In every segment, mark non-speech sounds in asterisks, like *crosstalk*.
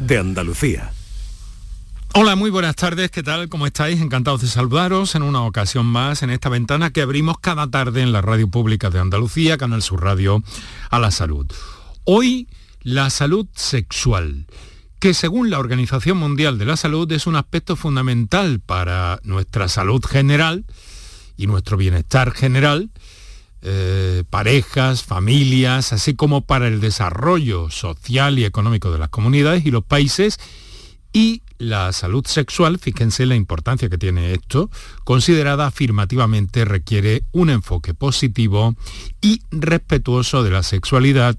de Andalucía. Hola, muy buenas tardes, ¿qué tal? ¿Cómo estáis? Encantados de saludaros en una ocasión más en esta ventana que abrimos cada tarde en la Radio Pública de Andalucía, Canal Sur Radio, a la salud. Hoy, la salud sexual, que según la Organización Mundial de la Salud es un aspecto fundamental para nuestra salud general y nuestro bienestar general, eh, parejas, familias, así como para el desarrollo social y económico de las comunidades y los países y la salud sexual, fíjense la importancia que tiene esto, considerada afirmativamente requiere un enfoque positivo y respetuoso de la sexualidad,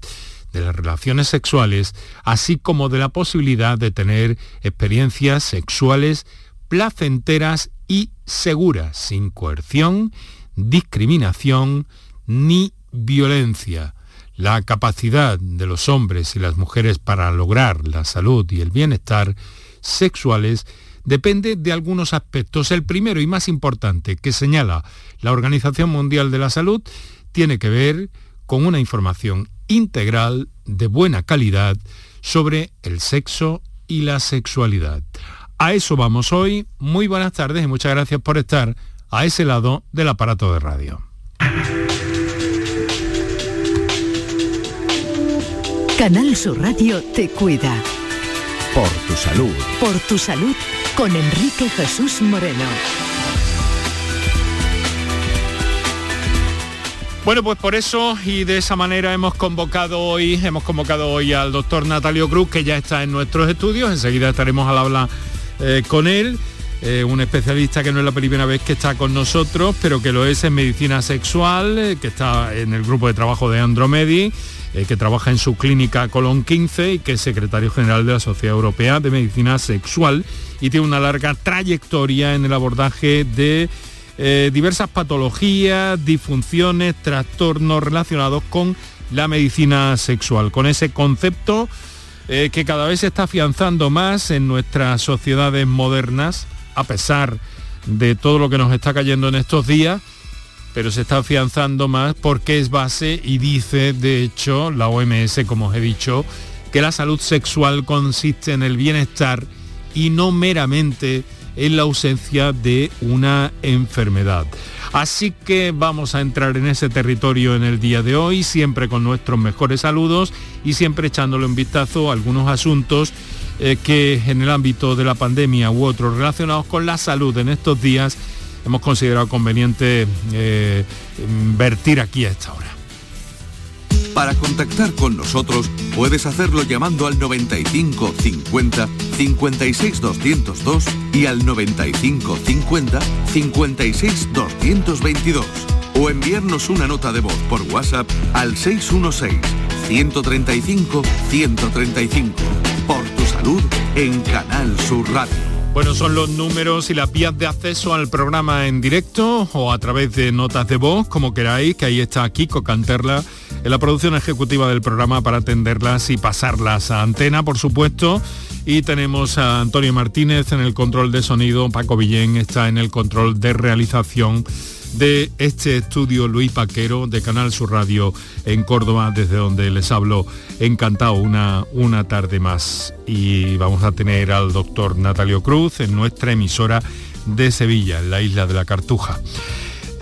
de las relaciones sexuales, así como de la posibilidad de tener experiencias sexuales placenteras y seguras, sin coerción, discriminación ni violencia. La capacidad de los hombres y las mujeres para lograr la salud y el bienestar sexuales depende de algunos aspectos. El primero y más importante que señala la Organización Mundial de la Salud tiene que ver con una información integral de buena calidad sobre el sexo y la sexualidad. A eso vamos hoy. Muy buenas tardes y muchas gracias por estar a ese lado del aparato de radio. Canal Sur Radio te cuida. Por tu salud. Por tu salud con Enrique Jesús Moreno. Bueno, pues por eso y de esa manera hemos convocado hoy, hemos convocado hoy al doctor Natalio Cruz, que ya está en nuestros estudios. Enseguida estaremos al habla eh, con él. Eh, un especialista que no es la primera vez que está con nosotros, pero que lo es en medicina sexual, eh, que está en el grupo de trabajo de Andromedi eh, que trabaja en su clínica Colón 15 y que es secretario general de la Sociedad Europea de Medicina Sexual y tiene una larga trayectoria en el abordaje de diversas patologías, disfunciones, trastornos relacionados con la medicina sexual, con ese concepto que cada vez se está afianzando más en nuestras sociedades modernas, a pesar de todo lo que nos está cayendo en estos días, pero se está afianzando más porque es base y dice, de hecho, la OMS, como os he dicho, que la salud sexual consiste en el bienestar y no meramente en la ausencia de una enfermedad. Así que vamos a entrar en ese territorio en el día de hoy, siempre con nuestros mejores saludos y siempre echándole un vistazo a algunos asuntos eh, que en el ámbito de la pandemia u otros relacionados con la salud en estos días hemos considerado conveniente eh, vertir aquí a esta hora. Para contactar con nosotros puedes hacerlo llamando al 95 50 56 202 y al 95 50 56 222 o enviarnos una nota de voz por WhatsApp al 616 135 135. Por en Canal Sur Radio. Bueno, son los números y las vías de acceso al programa en directo o a través de notas de voz, como queráis, que ahí está Kiko Canterla en la producción ejecutiva del programa para atenderlas y pasarlas a antena, por supuesto. Y tenemos a Antonio Martínez en el control de sonido, Paco Villén está en el control de realización de este estudio Luis Paquero de Canal Sur Radio en Córdoba, desde donde les hablo encantado una, una tarde más. Y vamos a tener al doctor Natalio Cruz en nuestra emisora de Sevilla, en la isla de la Cartuja.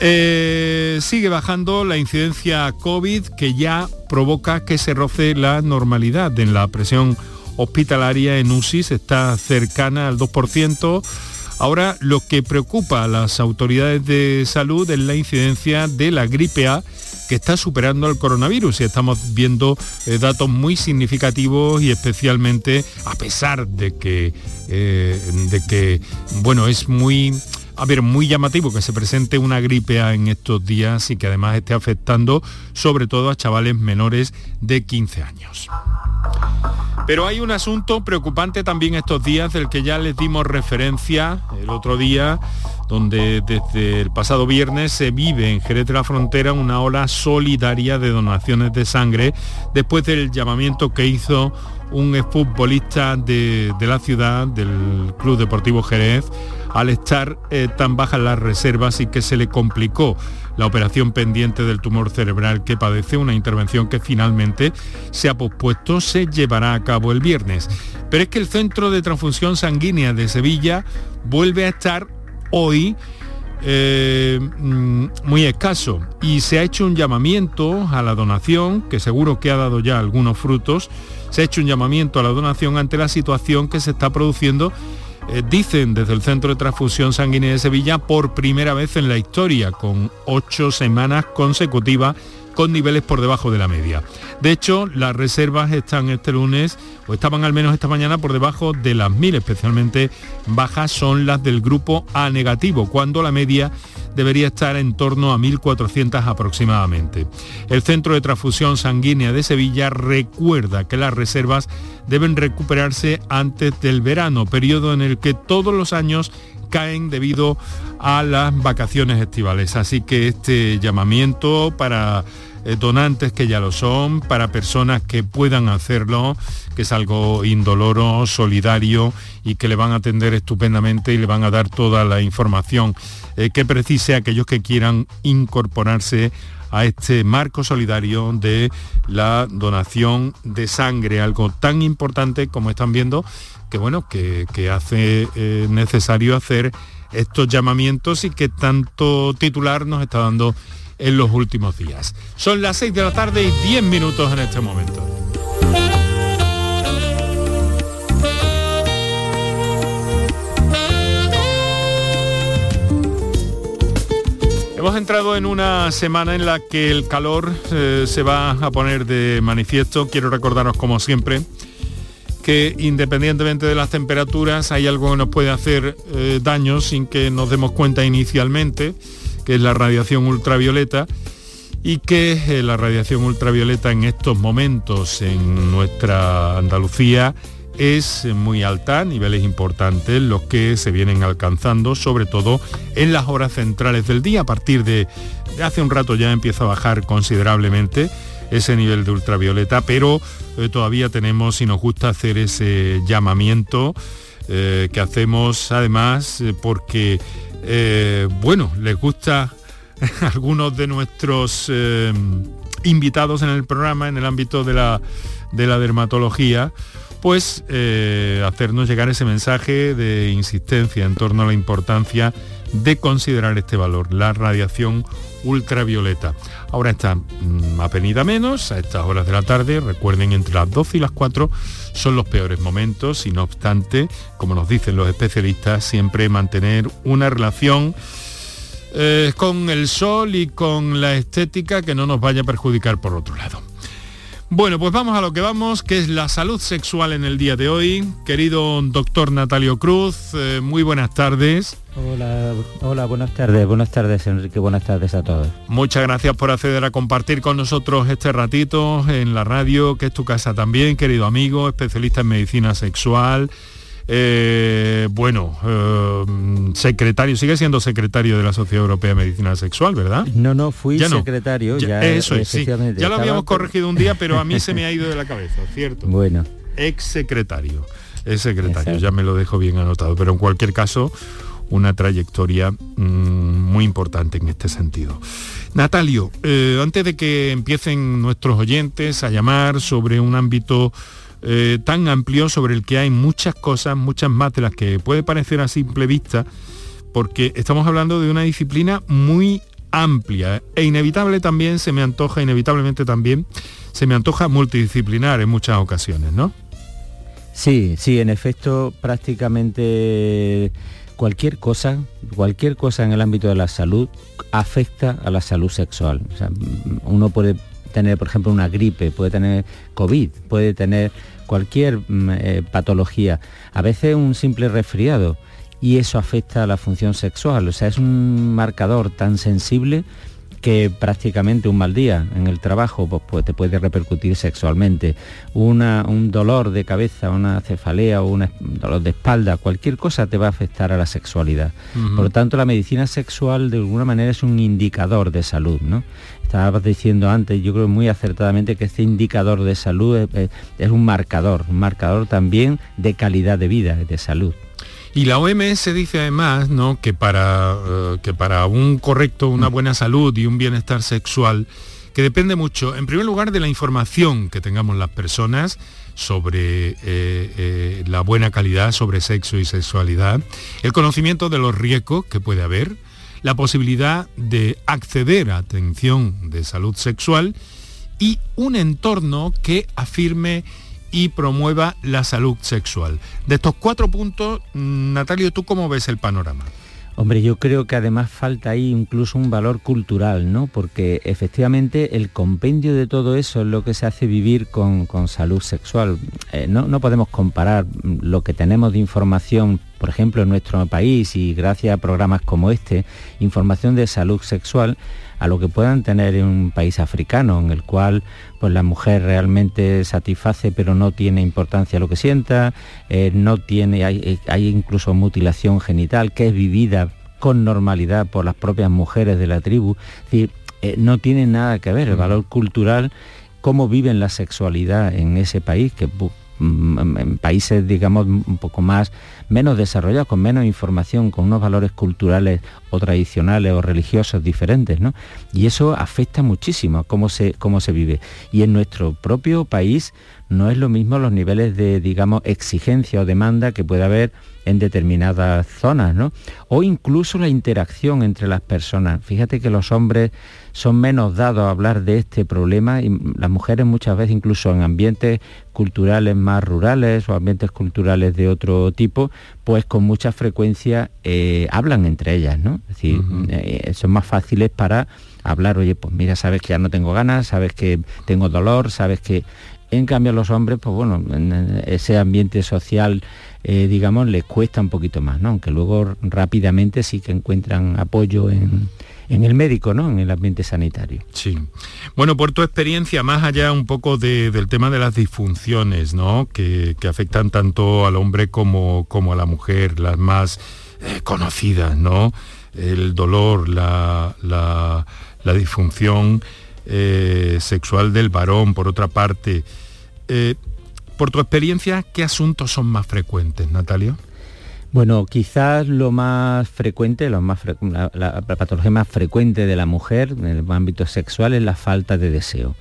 Eh, sigue bajando la incidencia COVID que ya provoca que se roce la normalidad en la presión hospitalaria en UCI, está cercana al 2%. Ahora lo que preocupa a las autoridades de salud es la incidencia de la gripe A que está superando al coronavirus y estamos viendo eh, datos muy significativos y especialmente a pesar de que, eh, de que bueno, es muy a ver, muy llamativo que se presente una gripe A en estos días y que además esté afectando sobre todo a chavales menores de 15 años. Pero hay un asunto preocupante también estos días del que ya les dimos referencia el otro día, donde desde el pasado viernes se vive en Jerez de la Frontera una ola solidaria de donaciones de sangre después del llamamiento que hizo un exfutbolista de, de la ciudad, del Club Deportivo Jerez, al estar eh, tan bajas las reservas y que se le complicó la operación pendiente del tumor cerebral que padece, una intervención que finalmente se ha pospuesto, se llevará a cabo el viernes. Pero es que el Centro de Transfusión Sanguínea de Sevilla vuelve a estar hoy eh, mm, muy escaso y se ha hecho un llamamiento a la donación, que seguro que ha dado ya algunos frutos, se ha hecho un llamamiento a la donación ante la situación que se está produciendo eh, dicen desde el Centro de Transfusión Sanguínea de Sevilla por primera vez en la historia, con ocho semanas consecutivas con niveles por debajo de la media. De hecho, las reservas están este lunes, o estaban al menos esta mañana, por debajo de las mil, especialmente bajas son las del grupo A negativo, cuando la media debería estar en torno a 1.400 aproximadamente. El Centro de Transfusión Sanguínea de Sevilla recuerda que las reservas deben recuperarse antes del verano, periodo en el que todos los años caen debido a las vacaciones estivales. Así que este llamamiento para eh, donantes que ya lo son, para personas que puedan hacerlo, que es algo indoloro, solidario y que le van a atender estupendamente y le van a dar toda la información eh, que precise a aquellos que quieran incorporarse a este marco solidario de la donación de sangre, algo tan importante como están viendo que bueno, que, hace eh, necesario hacer estos llamamientos y que tanto titular nos está dando en los últimos días. Son las 6 de la tarde y 10 minutos en este momento. Hemos entrado en una semana en la que el calor eh, se va a poner de manifiesto. Quiero recordaros, como siempre, que independientemente de las temperaturas hay algo que nos puede hacer eh, daño sin que nos demos cuenta inicialmente, que es la radiación ultravioleta y que eh, la radiación ultravioleta en estos momentos en nuestra Andalucía es muy alta, niveles importantes los que se vienen alcanzando, sobre todo en las horas centrales del día. A partir de, de hace un rato ya empieza a bajar considerablemente ese nivel de ultravioleta, pero eh, todavía tenemos, y nos gusta hacer ese llamamiento eh, que hacemos además eh, porque, bueno, les gusta a *laughs* algunos de nuestros invitados en el programa en el ámbito de la, de la dermatología, pues hacernos llegar ese mensaje de insistencia en torno a la importancia de considerar este valor, la radiación ultravioleta. Ahora está mm, apenida menos, a estas horas de la tarde, recuerden entre las 12 y las 4 son los peores momentos y no obstante, como nos dicen los especialistas, siempre mantener una relación eh, con el sol y con la estética que no nos vaya a perjudicar por otro lado. Bueno, pues vamos a lo que vamos, que es la salud sexual en el día de hoy. Querido doctor Natalio Cruz, eh, muy buenas tardes. Hola, hola, buenas tardes, buenas tardes Enrique, buenas tardes a todos. Muchas gracias por acceder a compartir con nosotros este ratito en la radio, que es tu casa también, querido amigo, especialista en medicina sexual, eh, bueno, eh, secretario, sigue siendo secretario de la Sociedad Europea de Medicina Sexual, ¿verdad? No, no, fui secretario. Ya, eso es, sí. Ya lo habíamos corregido un día, pero a mí se me ha ido de la cabeza, ¿cierto? Bueno. Ex secretario, ex secretario, ya me lo dejo bien anotado, pero en cualquier caso, una trayectoria mm, muy importante en este sentido. Natalio, eh, antes de que empiecen nuestros oyentes a llamar sobre un ámbito eh, tan amplio sobre el que hay muchas cosas, muchas más de las que puede parecer a simple vista, porque estamos hablando de una disciplina muy amplia e inevitable también, se me antoja, inevitablemente también, se me antoja multidisciplinar en muchas ocasiones, ¿no? Sí, sí, en efecto, prácticamente cualquier cosa, cualquier cosa en el ámbito de la salud afecta a la salud sexual. uno puede tener, por ejemplo, una gripe, puede tener COVID, puede tener cualquier mm, eh, patología, a veces un simple resfriado, y eso afecta a la función sexual. O sea, es un marcador tan sensible que prácticamente un mal día en el trabajo pues, pues te puede repercutir sexualmente. un dolor de cabeza, una cefalea o un dolor de espalda, cualquier cosa te va a afectar a la sexualidad. Por lo tanto, la medicina sexual de alguna manera es un indicador de salud. ¿no? Estabas diciendo antes, yo creo muy acertadamente que este indicador de salud es, es un marcador, un marcador también de calidad de vida, de salud. Y la OMS dice además ¿no? que, para, eh, que para un correcto, una buena salud y un bienestar sexual, que depende mucho, en primer lugar, de la información que tengamos las personas sobre eh, eh, la buena calidad, sobre sexo y sexualidad, el conocimiento de los riesgos que puede haber, la posibilidad de acceder a atención de salud sexual y un entorno que afirme y promueva la salud sexual. De estos cuatro puntos, Natalio, ¿tú cómo ves el panorama? Hombre, yo creo que además falta ahí incluso un valor cultural, ¿no? Porque efectivamente el compendio de todo eso es lo que se hace vivir con, salud sexual. Eh, no, no podemos comparar lo que tenemos de información, por ejemplo, en nuestro país y gracias a programas como este, información de salud sexual, a lo que puedan tener en un país africano, en el cual pues la mujer realmente satisface pero no tiene importancia lo que sienta, eh, no tiene, hay, incluso mutilación genital que es vivida con normalidad por las propias mujeres de la tribu. Es decir, eh, no tiene nada que ver el valor cultural, cómo viven la sexualidad en ese país, que mm, en países, digamos, un poco más menos desarrollados, con menos información, con unos valores culturales o tradicionales o religiosos diferentes, ¿no? Y eso afecta muchísimo a cómo se, cómo se vive. Y en nuestro propio país no es lo mismo los niveles de, digamos, exigencia o demanda que puede haber en determinadas zonas, ¿no? O incluso la interacción entre las personas. Fíjate que los hombres son menos dados a hablar de este problema y las mujeres muchas veces incluso en ambientes culturales más rurales o ambientes culturales de otro tipo, pues con mucha frecuencia eh, hablan entre ellas, ¿no? Es decir, eh, son más fáciles para hablar, oye, pues mira, sabes que ya no tengo ganas, sabes que tengo dolor, sabes que... En cambio los hombres, pues bueno, en ese ambiente social, eh, digamos, les cuesta un poquito más, ¿no? Aunque luego rápidamente sí que encuentran apoyo en, en el médico, ¿no? En el ambiente sanitario. Sí. Bueno, por tu experiencia, más allá un poco del tema de las disfunciones, ¿no? Que, afectan tanto al hombre como, como a la mujer, las más eh, conocidas, ¿no? El dolor, la, disfunción eh, sexual del varón, por otra parte. Eh, por tu experiencia, ¿qué asuntos son más frecuentes, Natalia? Bueno, quizás lo más frecuente, más la, patología más frecuente de la mujer en el ámbito sexual es la falta de deseo.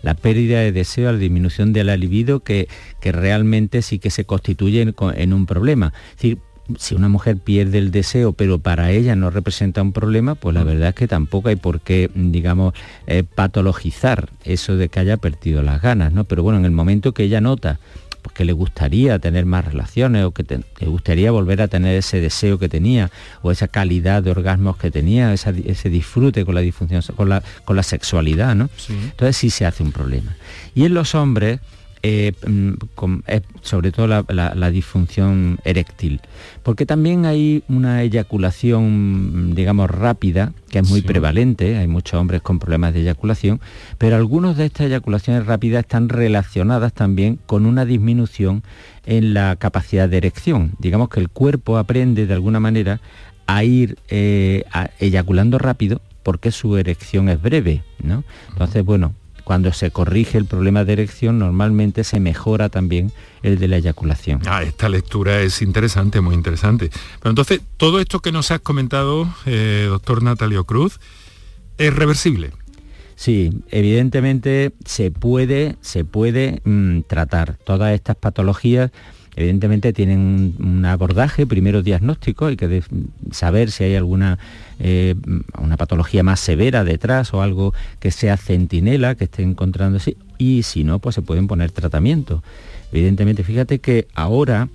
La pérdida de deseo, la disminución de la libido que, que realmente sí que se constituye en, un problema. Es decir, si una mujer pierde el deseo, pero para ella no representa un problema, pues la mm. verdad es que tampoco hay por qué, digamos, eh, patologizar eso de que haya perdido las ganas, ¿no? Pero bueno, en el momento que ella nota pues que le gustaría tener más relaciones o que le gustaría volver a tener ese deseo que tenía o esa calidad de orgasmos que tenía, ese disfrute con la disfunción, con la, con la sexualidad, ¿no? Entonces sí se hace un problema. Y en los hombres, eh, mm, sobre todo la, disfunción eréctil, porque también hay una eyaculación, digamos, rápida, que es muy prevalente, hay muchos hombres con problemas de eyaculación, pero algunos de estas eyaculaciones rápidas están relacionadas también con una disminución en la capacidad de erección. Digamos que el cuerpo aprende de alguna manera a ir eh, eyaculando rápido porque su erección es breve, ¿no? Entonces, bueno, cuando se corrige el problema de erección, normalmente se mejora también el de la eyaculación. Ah, esta lectura es interesante, muy interesante. Pero entonces, todo esto que nos has comentado, eh, doctor Natalio Cruz, es reversible. Sí, evidentemente se puede, se puede mm, tratar todas estas patologías Evidentemente tienen un abordaje, primero diagnóstico, hay que saber si hay alguna eh, una patología más severa detrás o algo que sea centinela, que esté encontrándose, y si no, pues se pueden poner tratamiento. Evidentemente, fíjate que ahora,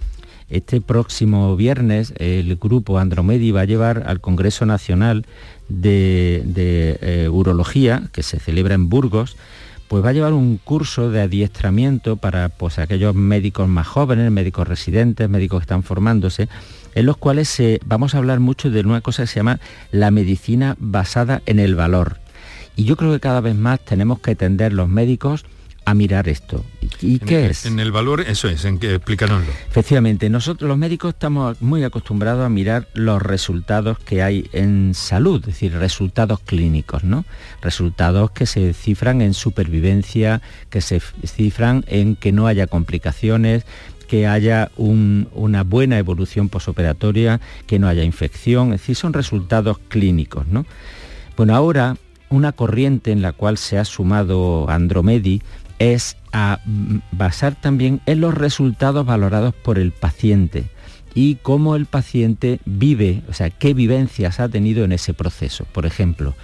este próximo viernes, el grupo Andromedi va a llevar al Congreso Nacional de, eh, Urología, que se celebra en Burgos, pues va a llevar un curso de adiestramiento para pues, aquellos médicos más jóvenes, médicos residentes, médicos que están formándose, en los cuales vamos a hablar mucho de una cosa que se llama la medicina basada en el valor. Y yo creo que cada vez más tenemos que tender los médicos a mirar esto. ¿Y qué es? En el valor, eso es, en que explícanoslo. Efectivamente, nosotros los médicos estamos muy acostumbrados a mirar los resultados que hay en salud, es decir, resultados clínicos, ¿no? Resultados que se cifran en supervivencia, que se cifran en que no haya complicaciones, que haya una buena evolución posoperatoria, que no haya infección, es decir, son resultados clínicos, ¿no? Bueno, ahora una corriente en la cual se ha sumado Andromedi es a basar también en los resultados valorados por el paciente y cómo el paciente vive, o sea, qué vivencias ha tenido en ese proceso. Por ejemplo,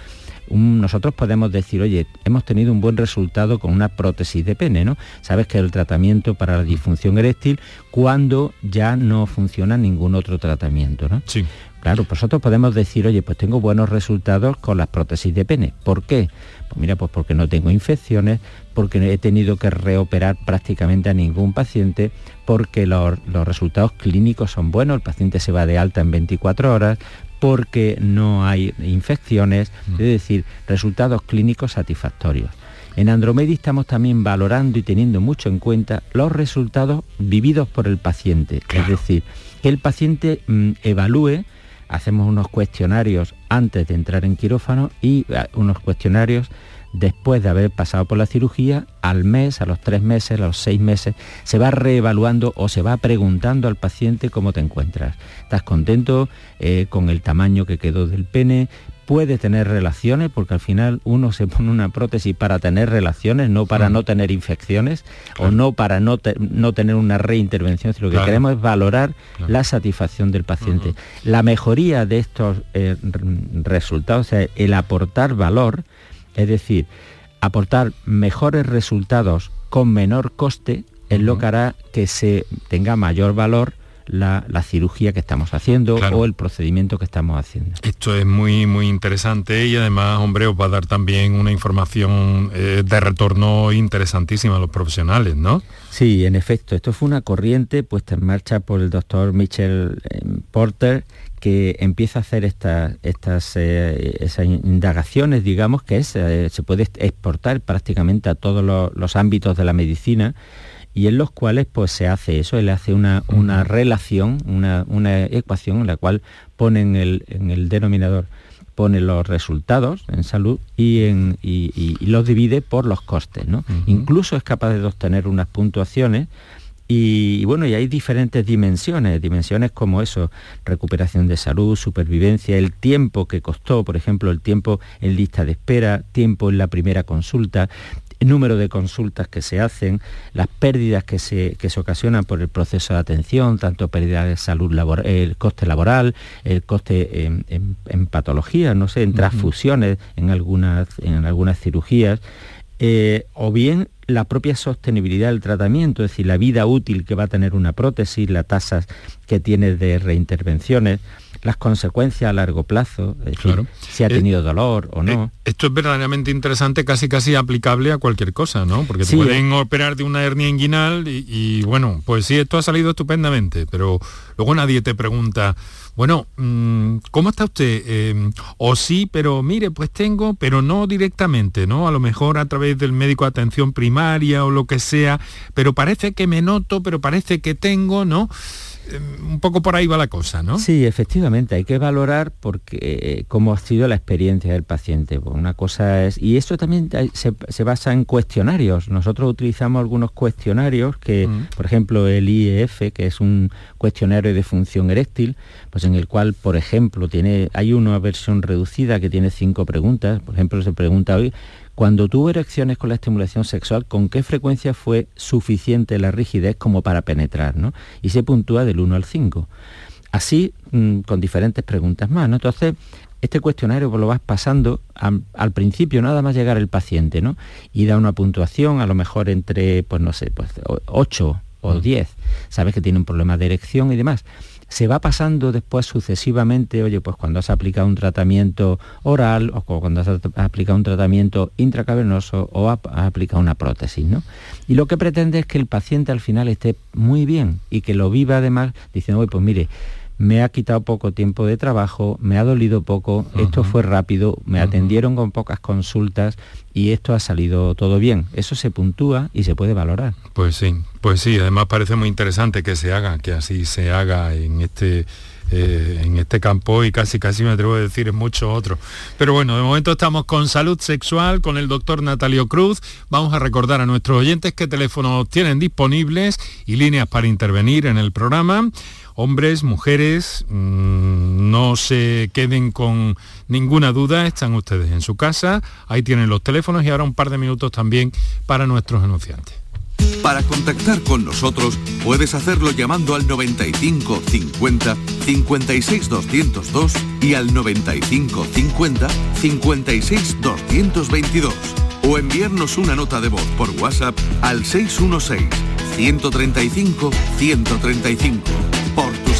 nosotros podemos decir, oye, hemos tenido un buen resultado con una prótesis de pene, ¿no? Sabes que el tratamiento para la disfunción eréctil cuando ya no funciona ningún otro tratamiento, ¿no? Sí. Claro, nosotros podemos decir, oye, pues tengo buenos resultados con las prótesis de pene. ¿Por qué? Pues mira, pues porque no tengo infecciones, porque he tenido que reoperar prácticamente a ningún paciente, porque los, resultados clínicos son buenos, el paciente se va de alta en 24 horas, porque no hay infecciones, mm. es decir, resultados clínicos satisfactorios. En Andromedi estamos también valorando y teniendo mucho en cuenta los resultados vividos por el paciente, es decir, que el paciente mm, evalúe hacemos unos cuestionarios antes de entrar en quirófano y eh, unos cuestionarios después de haber pasado por la cirugía, al mes, a los tres meses, a los seis meses, se va reevaluando o se va preguntando al paciente cómo te encuentras. ¿Estás contento eh, con el tamaño que quedó del pene? Puede tener relaciones, porque al final uno se pone una prótesis para tener relaciones, no para mm. no tener infecciones o no para no, no tener una reintervención. Lo que queremos es valorar la satisfacción del paciente. La mejoría de estos eh, resultados, el aportar valor, es decir, aportar mejores resultados con menor coste, es lo que hará que se tenga mayor valor la, cirugía que estamos haciendo o el procedimiento que estamos haciendo. Esto es muy, muy interesante y además, hombre, os va a dar también una información eh, de retorno interesantísima a los profesionales, ¿no? Sí, en efecto, esto fue una corriente puesta en marcha por el doctor Michel eh, Porter que empieza a hacer estas, estas eh, esas indagaciones, digamos, que es, se puede exportar prácticamente a todos los ámbitos de la medicina, y en los cuales pues se hace eso, él hace una, una relación, una, ecuación en la cual pone en el, en el denominador pone los resultados en salud y, en, y, los divide por los costes. ¿no? Incluso es capaz de obtener unas puntuaciones y, bueno, y hay diferentes dimensiones, dimensiones como eso, recuperación de salud, supervivencia, el tiempo que costó, por ejemplo, el tiempo en lista de espera, tiempo en la primera consulta, el número de consultas que se hacen, las pérdidas que se, se ocasionan por el proceso de atención, tanto pérdida de salud laboral, el coste laboral, el coste en, patologías, no sé, en transfusiones, en algunas, en algunas cirugías, eh, o bien la propia sostenibilidad del tratamiento, es decir, la vida útil que va a tener una prótesis, las tasas que tiene de reintervenciones las consecuencias a largo plazo, es decir, si ha eh, tenido dolor o no. Eh, esto es verdaderamente interesante, casi casi aplicable a cualquier cosa, ¿no? Porque pueden operar de una hernia inguinal y, bueno, pues sí, esto ha salido estupendamente, pero luego nadie te pregunta, bueno, mm, ¿cómo está usted? Em, o sí, pero mire, pues tengo, pero no directamente, ¿no? A lo mejor a través del médico de atención primaria o lo que sea, pero parece que me noto, pero parece que tengo, ¿no? Un poco por ahí va la cosa, ¿no? Sí, efectivamente, hay que valorar porque eh, cómo ha sido la experiencia del paciente. Pues una cosa es, y esto también se, basa en cuestionarios. Nosotros utilizamos algunos cuestionarios que, mm. por ejemplo, el IEF, que es un cuestionario de función eréctil, pues en el cual, por ejemplo, tiene, hay una versión reducida que tiene cinco preguntas. Por ejemplo, se pregunta hoy cuando tuvo erecciones con la estimulación sexual, ¿con qué frecuencia fue suficiente la rigidez como para penetrar? ¿no? Y se puntúa del 1 al 5. Así, mm, con diferentes preguntas más. ¿no? Entonces, este cuestionario pues, lo vas pasando al principio, nada más llegar el paciente, ¿no? Y da una puntuación, a lo mejor entre, pues no sé, pues 8 o 10. Mm. Sabes que tiene un problema de erección y demás se va pasando después sucesivamente, oye, pues cuando has aplicado un tratamiento oral o cuando has aplicado un tratamiento intracavernoso o has aplicado una prótesis, ¿no? Y lo que pretende es que el paciente al final esté muy bien y que lo viva además diciendo, oye, pues mire, me ha quitado poco tiempo de trabajo, me ha dolido poco, esto fue rápido, me atendieron con pocas consultas y esto ha salido todo bien. Eso se puntúa y se puede valorar. Pues sí, pues sí, además parece muy interesante que se haga, que así se haga en este eh, en este campo y casi casi me atrevo a decir en muchos otros. Pero bueno, de momento estamos con salud sexual, con el doctor Natalio Cruz. Vamos a recordar a nuestros oyentes qué teléfonos tienen disponibles y líneas para intervenir en el programa. Hombres, mujeres, mmm, no se queden con ninguna duda, están ustedes en su casa, ahí tienen los teléfonos y ahora un par de minutos también para nuestros anunciantes. Para contactar con nosotros puedes hacerlo llamando al 95 50 56 202 y al 95 50 56 222 o enviarnos una nota de voz por WhatsApp al 616 135 135.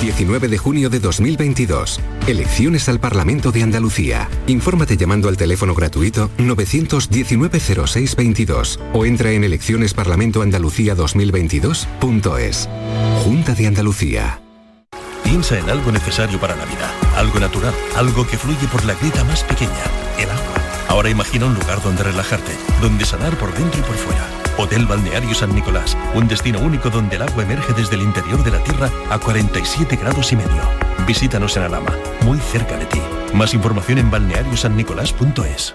19 de junio de 2022. Elecciones al Parlamento de Andalucía. Infórmate llamando al teléfono gratuito 919-0622 o entra en eleccionesparlamentoandalucía2022.es. Junta de Andalucía. Piensa en algo necesario para la vida, algo natural, algo que fluye por la grita más pequeña, el agua. Ahora imagina un lugar donde relajarte, donde sanar por dentro y por fuera. Hotel Balneario San Nicolás, un destino único donde el agua emerge desde el interior de la tierra a 47 grados y medio. Visítanos en Alama, muy cerca de ti. Más información en balneariosannicolás.es.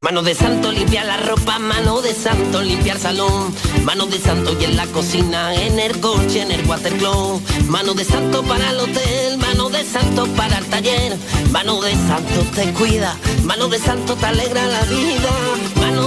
Mano de santo limpia la ropa, mano de santo limpiar salón, mano de santo y en la cocina, en el coche, en el watercloak, mano de santo para el hotel, mano de santo para el taller, mano de santo te cuida, mano de santo te alegra la vida,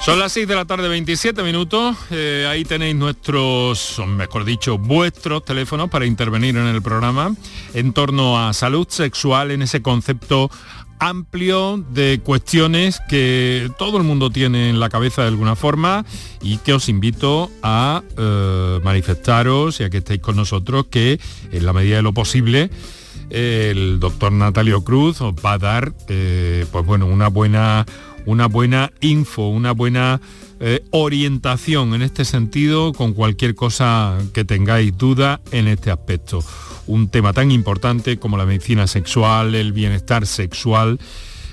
Son las 6 de la tarde, 27 minutos. Eh, ahí tenéis nuestros, mejor dicho, vuestros teléfonos para intervenir en el programa en torno a salud sexual en ese concepto amplio de cuestiones que todo el mundo tiene en la cabeza de alguna forma y que os invito a eh, manifestaros y a que estéis con nosotros que en la medida de lo posible el doctor Natalio Cruz os va a dar eh, pues bueno una buena una buena info, una buena eh, orientación en este sentido con cualquier cosa que tengáis duda en este aspecto. Un tema tan importante como la medicina sexual, el bienestar sexual,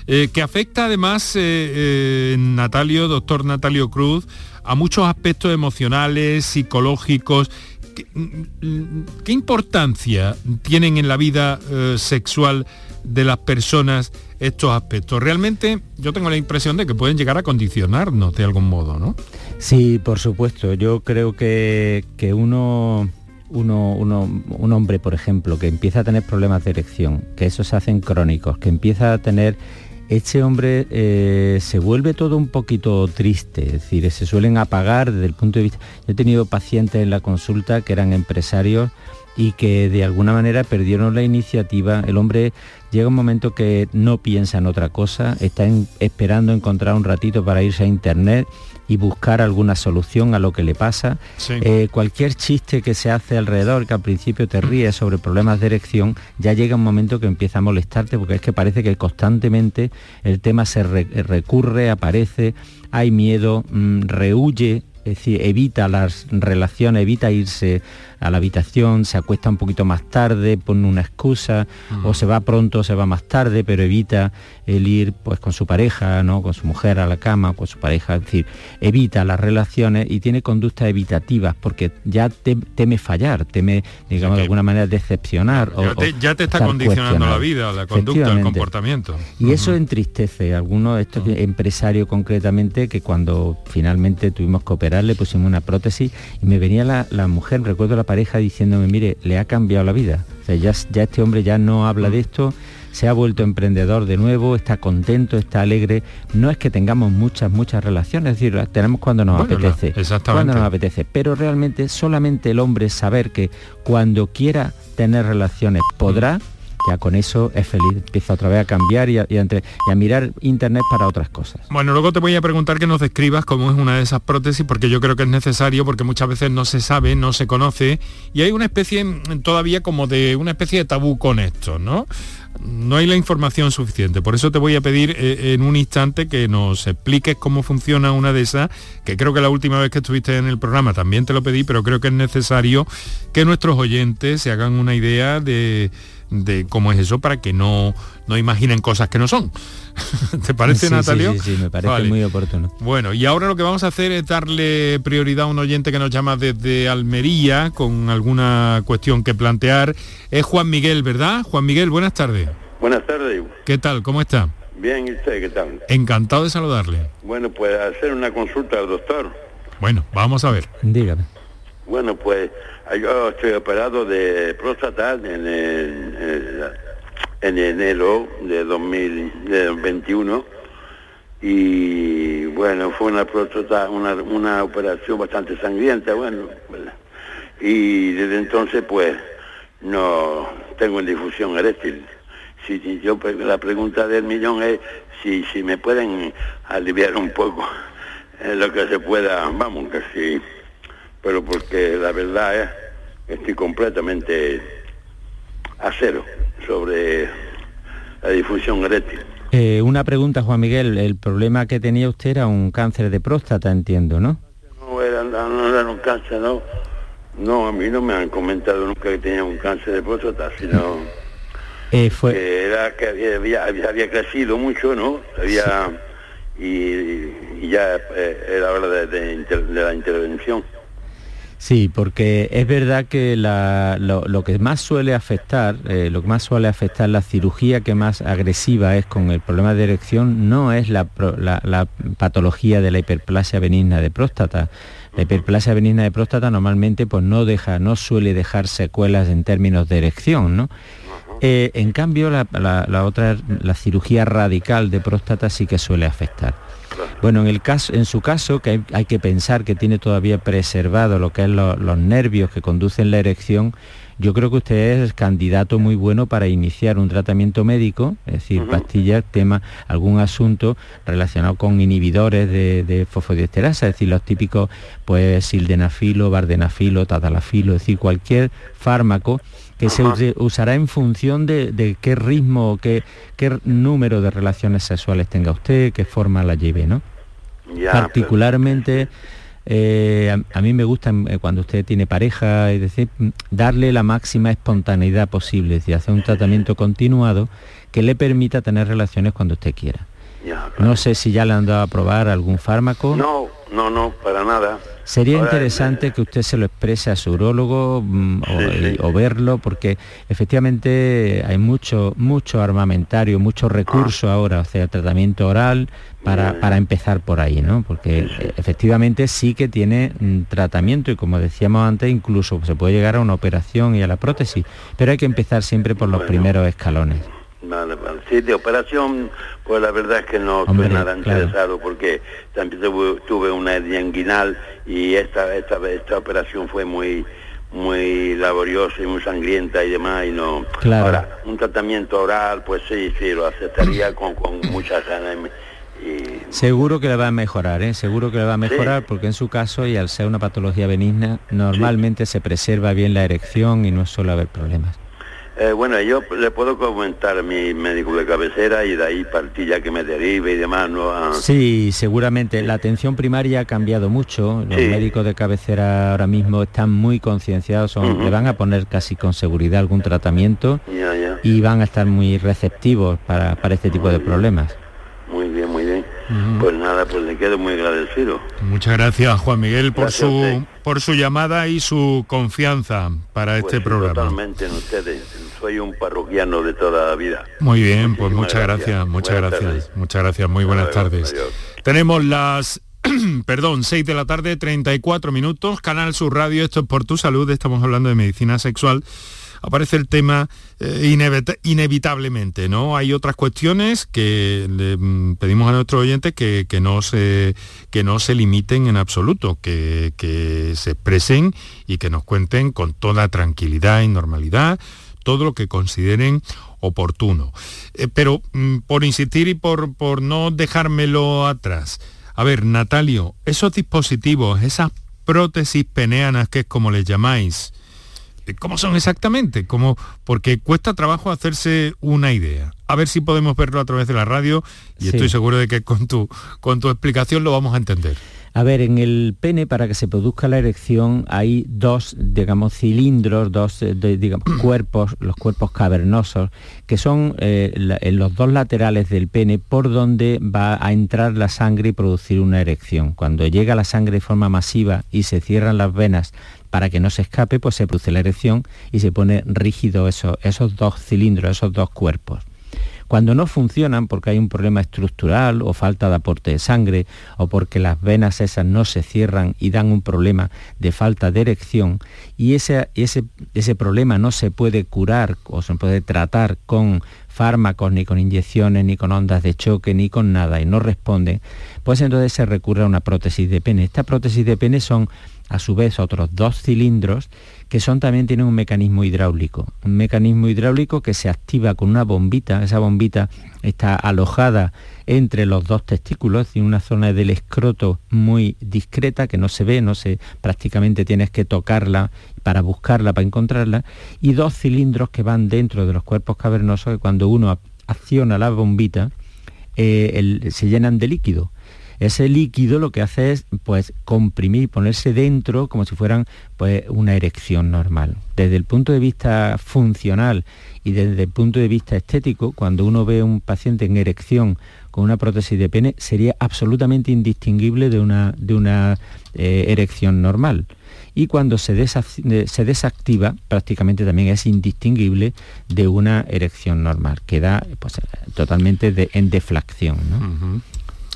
eh, que afecta además, eh, Natalio, doctor Natalio Cruz, a muchos aspectos emocionales, psicológicos. ¿Qué, mm, qué importancia tienen en la vida sexual de las personas estos aspectos? Realmente yo tengo la impresión de que pueden llegar a condicionarnos de algún modo, ¿no? Sí, por supuesto. Yo creo que, que uno uno, un hombre, por ejemplo, que empieza a tener problemas de erección, que esos se hacen crónicos, que empieza a tener este hombre eh, se vuelve todo un poquito triste, es decir, se suelen apagar desde el punto de vista... Yo he tenido pacientes en la consulta que eran empresarios y que de alguna manera perdieron la iniciativa. El hombre llega un momento que no piensa en otra cosa, está esperando encontrar un ratito para irse a internet y buscar alguna solución a lo que le pasa. Eh, cualquier chiste que se hace alrededor, que al principio te ríes sobre problemas de erección, ya llega un momento que empieza a molestarte porque es que parece que constantemente el tema se recurre, aparece, hay miedo, mm, rehuye es decir, evita las relaciones, evita irse a la habitación, se acuesta un poquito más tarde, pone una excusa, o se va pronto, se va más tarde, pero evita el ir pues con su pareja, ¿no? con su mujer a la cama, con su pareja, es decir, evita las relaciones y tiene conductas evitativas porque ya teme fallar, teme, digamos, de alguna manera decepcionar. Ya, o, te, ya te está condicionando la vida, la conducta, el comportamiento. Y eso entristece a algunos de estos empresarios concretamente que cuando finalmente tuvimos que operar le pusimos una prótesis y me venía la, la mujer, recuerdo la pareja diciéndome, mire, le ha cambiado la vida. O sea, ya, ya este hombre ya no habla de esto, se ha vuelto emprendedor de nuevo, está contento, está alegre. No es que tengamos muchas, muchas relaciones, es decir, las tenemos cuando nos apetece. Cuando nos apetece. Pero realmente solamente el hombre saber que cuando quiera tener relaciones podrá ya con eso es feliz, empieza otra vez a cambiar y a, mirar internet para otras cosas. Bueno, luego te voy a preguntar que nos describas cómo es una de esas prótesis, porque yo creo que es necesario, porque muchas veces no se sabe, no se conoce, y hay una especie todavía como de una especie de tabú con esto, ¿no? no hay la información suficiente. Por eso te voy a pedir eh, en un instante que nos expliques cómo funciona una de esas, que creo que la última vez que estuviste en el programa también te lo pedí, pero creo que es necesario que nuestros oyentes se hagan una idea de de cómo es eso para que no, no imaginen cosas que no son. *laughs* ¿Te parece, Natalio? Sí, sí, me parece muy oportuno. Bueno, y ahora lo que vamos a hacer es darle prioridad a un oyente que nos llama desde Almería con alguna cuestión que plantear. Es Juan Miguel, ¿verdad? Juan Miguel, buenas tardes. Buenas tardes. ¿Qué tal? ¿Cómo está? Bien, ¿y usted qué tal? Encantado de saludarle. Bueno, pues hacer una consulta al doctor. Bueno, vamos a ver. Dígame. Bueno, pues yo estoy operado de próstata en, en, en enero de 2021 y bueno, fue una próstata, una, una operación bastante sangrienta, bueno, y desde entonces pues no tengo difusión eréctil. Si, yo la pregunta del millón es si, si me pueden aliviar un poco *laughs* en lo que se pueda, vamos, que si pero porque la verdad es estoy completamente a cero sobre la difusión eréctil. Eh, una pregunta, Juan Miguel. El problema que tenía usted era un cáncer de próstata, entiendo, ¿no? No era, no era un cáncer, no. No, a mí no me han comentado nunca que tenía un cáncer de próstata, sino eh, fue... que era que había, había, crecido mucho, ¿no? Había y, ya eh, era hora de la intervención. Sí, porque es verdad que lo, que más suele afectar, eh, lo que más suele afectar la cirugía que más agresiva es con el problema de erección, no es la, patología de la hiperplasia benigna de próstata. La hiperplasia benigna de próstata normalmente pues no deja, no suele dejar secuelas en términos de erección, ¿no? Eh, en cambio, la, otra, la cirugía radical de próstata sí que suele afectar. Bueno, en, el caso, en su caso, que hay, que pensar que tiene todavía preservado lo que es los nervios que conducen la erección, yo creo que usted es candidato muy bueno para iniciar un tratamiento médico, es decir, pastillas, tema, algún asunto relacionado con inhibidores de, de fosfodiesterasa, es decir, los típicos, pues, sildenafilo, vardenafilo, tadalafilo, es decir, cualquier fármaco que se usará en función de, qué ritmo, qué, qué número de relaciones sexuales tenga usted, qué forma la lleve, ¿no? Particularmente, eh, a, mí me gusta eh, cuando usted tiene pareja, es decir, darle la máxima espontaneidad posible, es decir, hacer un tratamiento continuado que le permita tener relaciones cuando usted quiera. No sé si ya le han dado a probar algún fármaco. No, no, no, para nada. Sería interesante que usted se lo exprese a su urologo mm, o, verlo, porque efectivamente hay mucho, mucho armamentario, mucho recurso ahora, o sea, tratamiento oral, para, para, empezar por ahí, ¿no? Porque efectivamente sí que tiene mm, tratamiento y como decíamos antes, incluso se puede llegar a una operación y a la prótesis, pero hay que empezar siempre por los primeros escalones. Sí, de operación, pues la verdad es que no estoy nada interesado porque también tuve, una hernia inguinal y esta, esta, esta operación fue muy muy laboriosa y muy sangrienta y demás y no. Ahora un tratamiento oral pues sí sí lo aceptaría *clears throat* con, con muchas ganas y... seguro que le va a mejorar ¿eh? seguro que le va a mejorar porque en su caso y al ser una patología benigna normalmente se preserva bien la erección y no suele haber problemas eh, bueno, yo le puedo comentar a mi médico de cabecera y de ahí partir ya que me derive y demás. ¿no? Ah. Sí, seguramente. La atención primaria ha cambiado mucho. Los médicos de cabecera ahora mismo están muy concienciados, le van a poner casi con seguridad algún tratamiento y van a estar muy receptivos para, para este tipo de problemas. Muy bien, muy bien. Pues nada, pues le quedo muy agradecido. Muchas gracias Juan Miguel por su por su llamada y su confianza para pues este programa. Totalmente en ustedes. Soy un parroquiano de toda la vida. Muy bien, pues muchas gracias, muchas gracias, muchas gracias, muy buenas tardes. Tenemos las *clears throat* perdón, 6 de la tarde, 34 minutos, Canal Sur Radio, esto es por tu salud, estamos hablando de medicina sexual aparece el tema eh, inevitablemente, ¿no? Hay otras cuestiones que le mm, pedimos a nuestros oyentes que, no, se, que no se limiten en absoluto, que, se expresen y que nos cuenten con toda tranquilidad y normalidad todo lo que consideren oportuno. Eh, pero mm, por insistir y por, por no dejármelo atrás, a ver, Natalio, esos dispositivos, esas prótesis peneanas, que es como les llamáis, ¿Cómo son exactamente? ¿Cómo? Porque cuesta trabajo hacerse una idea. A ver si podemos verlo a través de la radio y estoy seguro de que con tu, con tu explicación lo vamos a entender. A ver, en el pene para que se produzca la erección hay dos, digamos, cilindros, dos, eh, digamos, *clears throat* cuerpos, los cuerpos cavernosos, que son eh, en los dos laterales del pene por donde va a entrar la sangre y producir una erección. Cuando llega la sangre de forma masiva y se cierran las venas para que no se escape, pues se produce la erección y se pone rígido esos dos cilindros, esos dos cuerpos. Cuando no funcionan porque hay un problema estructural o falta de aporte de sangre o porque las venas esas no se cierran y dan un problema de falta de erección y ese, ese, ese problema no se puede curar o se puede tratar con fármacos, ni con inyecciones, ni con ondas de choque, ni con nada y no responde, pues entonces se recurre a una prótesis de pene. Esta prótesis de pene son a su vez otros dos cilindros que son también tienen un mecanismo hidráulico, un mecanismo hidráulico que se activa con una bombita, esa bombita está alojada entre los dos testículos, en una zona del escroto muy discreta que no se ve, no se prácticamente tienes que tocarla para buscarla, para encontrarla, y dos cilindros que van dentro de los cuerpos cavernosos que cuando uno acciona la bombita eh, se llenan de líquido ese líquido lo que hace es pues comprimir, ponerse dentro como si fueran pues una erección normal. Desde el punto de vista funcional y desde el punto de vista estético, cuando uno ve a un paciente en erección con una prótesis de pene, sería absolutamente indistinguible de una, de una eh, erección normal. Y cuando se, desactiva, prácticamente también es indistinguible de una erección normal. Queda pues, totalmente en deflación.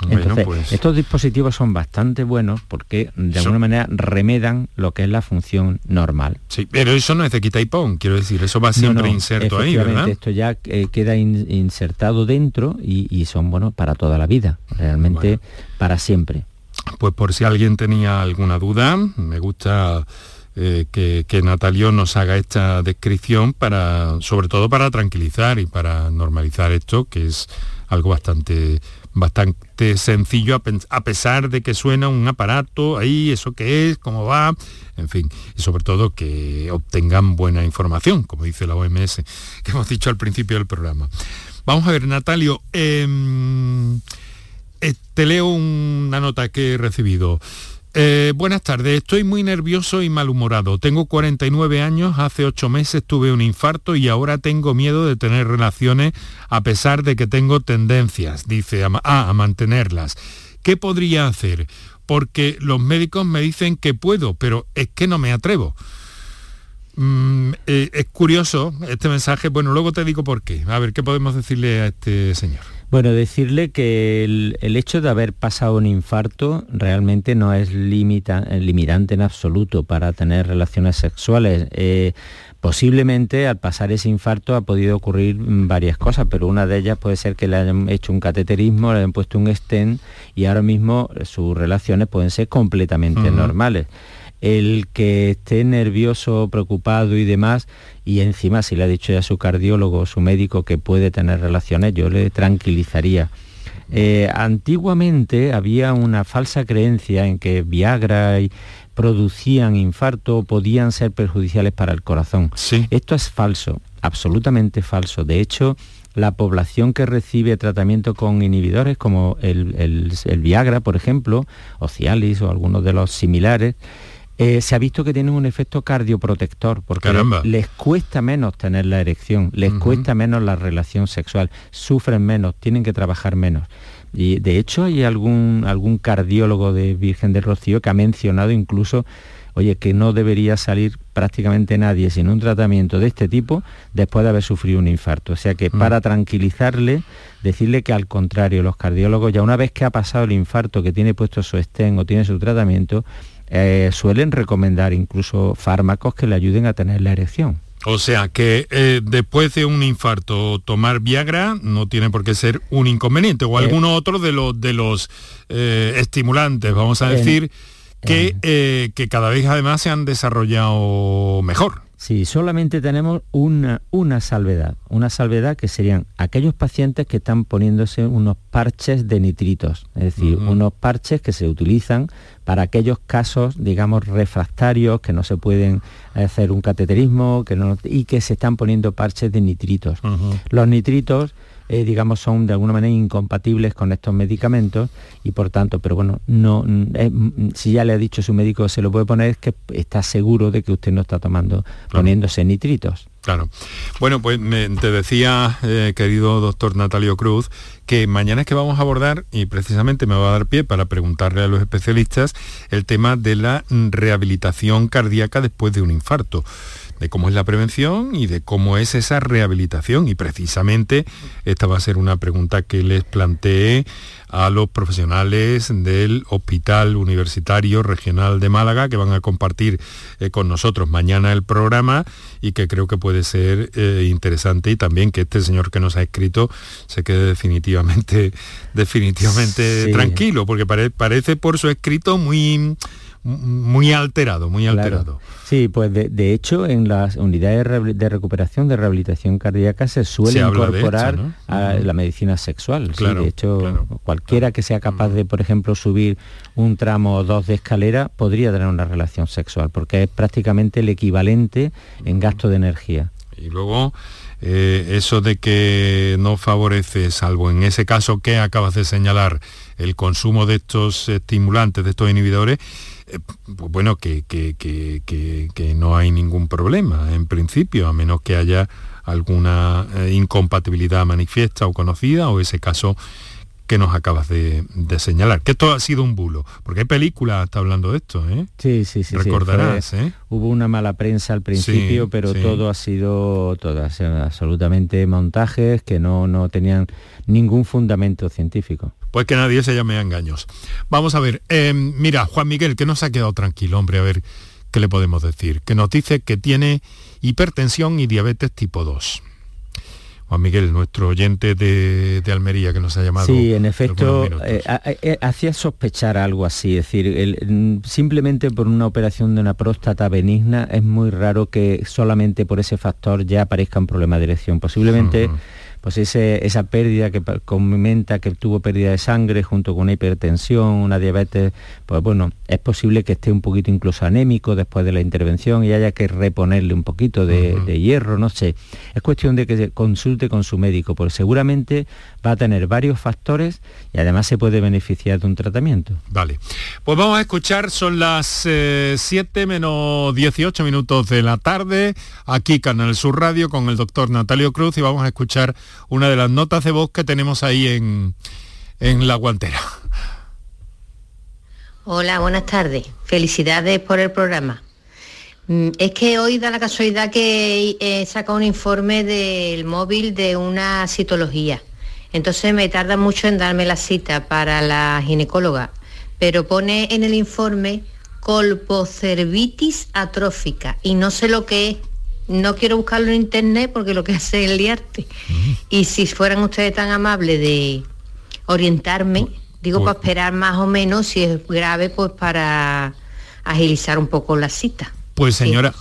Entonces, pues- estos dispositivos son bastante buenos porque de alguna manera remedan lo que es la función normal. Sí, pero eso no es de quita y pon, quiero decir, eso va siempre inserto ahí, ¿verdad? Esto ya eh, queda insertado dentro y, son buenos para toda la vida, realmente para siempre. Pues por si alguien tenía alguna duda, me gusta eh, que, que, Natalio nos haga esta descripción para, sobre todo para tranquilizar y para normalizar esto, que es algo bastante bastante sencillo a, pesar de que suena un aparato ahí, eso que es, cómo va, en fin, y sobre todo que obtengan buena información, como dice la OMS, *laughs* que hemos dicho al principio del programa. Vamos a ver, Natalio, em, eh, te leo una nota que he recibido. Eh, buenas tardes, estoy muy nervioso y malhumorado. Tengo 49 años, hace 8 meses tuve un infarto y ahora tengo miedo de tener relaciones a pesar de que tengo tendencias, dice, a, a mantenerlas. ¿Qué podría hacer? porque los médicos me dicen que puedo, pero es que no me atrevo. Mm, eh, es curioso este mensaje, bueno, luego te digo por qué. A ver, ¿qué podemos decirle a este señor? Bueno, decirle que el, hecho de haber pasado un infarto realmente no es limita, limitante en absoluto para tener relaciones sexuales. Eh, posiblemente al pasar ese infarto ha podido ocurrir varias cosas, pero una de ellas puede ser que le hayan hecho un cateterismo, le hayan puesto un stent y ahora mismo sus relaciones pueden ser completamente normales el que esté nervioso, preocupado y demás, y encima si le ha dicho ya su cardiólogo, su médico que puede tener relaciones, yo le tranquilizaría. Eh, antiguamente había una falsa creencia en que Viagra y producían infarto podían ser perjudiciales para el corazón. Esto es falso, absolutamente falso. De hecho, la población que recibe tratamiento con inhibidores como el, el Viagra, por ejemplo, o Cialis o algunos de los similares, eh, se ha visto que tienen un efecto cardioprotector, porque les, cuesta menos tener la erección, les cuesta menos la relación sexual, sufren menos, tienen que trabajar menos. Y de hecho hay algún, algún cardiólogo de Virgen del Rocío que ha mencionado incluso, oye, que no debería salir prácticamente nadie sin un tratamiento de este tipo después de haber sufrido un infarto. O sea que para tranquilizarle, decirle que al contrario, los cardiólogos ya una vez que ha pasado el infarto, que tiene puesto su estén o tiene su tratamiento, eh, suelen recomendar incluso fármacos que le ayuden a tener la erección. O sea que eh, después de un infarto tomar Viagra no tiene por qué ser un inconveniente o eh, alguno otro de los de los estimulantes, vamos a decir, que, que cada vez además se han desarrollado mejor. Sí, solamente tenemos una, una salvedad, una salvedad que serían aquellos pacientes que están poniéndose unos parches de nitritos, es decir, unos parches que se utilizan para aquellos casos, digamos, refractarios, que no se pueden hacer un cateterismo que no, y que se están poniendo parches de nitritos. Los nitritos eh, digamos, son de alguna manera incompatibles con estos medicamentos y por tanto, pero bueno, no, eh, si ya le ha dicho su médico se lo puede poner, es que está seguro de que usted no está tomando, poniéndose nitritos. Claro. Bueno, pues te decía, eh, querido doctor Natalio Cruz, que mañana es que vamos a abordar, y precisamente me va a dar pie para preguntarle a los especialistas, el tema de la rehabilitación cardíaca después de un infarto de cómo es la prevención y de cómo es esa rehabilitación. Y precisamente esta va a ser una pregunta que les planteé a los profesionales del Hospital Universitario Regional de Málaga que van a compartir eh, con nosotros mañana el programa y que creo que puede ser eh, interesante y también que este señor que nos ha escrito se quede definitivamente, *laughs* definitivamente tranquilo, porque parece por su escrito muy muy alterado, muy alterado. Sí, pues de, hecho en las unidades de recuperación de rehabilitación cardíaca se suele incorporar a la medicina sexual. de hecho, cualquiera que sea capaz de, por ejemplo, subir un tramo o dos de escalera podría tener una relación sexual, porque es prácticamente el equivalente en gasto de energía. Y luego eh, eso de que no favorece, salvo en ese caso que acabas de señalar, el consumo de estos estimulantes, de estos inhibidores, eh, bueno, que, que, no hay ningún problema en principio, a menos que haya alguna eh, incompatibilidad manifiesta o conocida o ese caso que nos acabas de, señalar. Que esto ha sido un bulo, porque hay película está hablando de esto, ¿eh? Sí, sí, sí. Recordarás, ¿eh? Hubo una mala prensa al principio, pero todo ha sido, todo, absolutamente montajes que no, no tenían ningún fundamento científico. Pues que nadie se llame a engaños. Vamos a ver, em, mira, Juan Miguel, que no se ha quedado tranquilo, hombre, a ver qué le podemos decir. Que nos dice que tiene hipertensión y diabetes tipo 2. Juan Miguel, nuestro oyente de, Almería que nos ha llamado. Sí, en efecto, eh, eh, hacía sospechar algo así, es decir, mm, simplemente por una operación de una próstata benigna es muy raro que solamente por ese factor ya aparezca un problema de erección. Posiblemente pues esa pérdida que comenta que tuvo pérdida de sangre junto con una hipertensión, una diabetes, pues bueno, es posible que esté un poquito incluso anémico después de la intervención y haya que reponerle un poquito de, hierro, no sé. Es cuestión de que se consulte con su médico, porque seguramente va a tener varios factores y además se puede beneficiar de un tratamiento. Vale. Pues vamos a escuchar, son las 7 eh, menos 18 minutos de la tarde, aquí Canal Sur Radio con el doctor Natalio Cruz y vamos a escuchar una de las notas de voz que tenemos ahí en, en la guantera. Hola, buenas tardes. Felicidades por el programa. Mm, es que hoy da la casualidad que he sacado un informe del móvil de una citología. Entonces me tarda mucho en darme la cita para la ginecóloga, pero pone en el informe colpocervitis atrófica y no sé lo que es. No quiero buscarlo en internet porque lo que hace es liarte. Y si fueran ustedes tan amables de orientarme, digo para esperar más o menos, si es grave, pues para agilizar un poco la cita. Pues señora,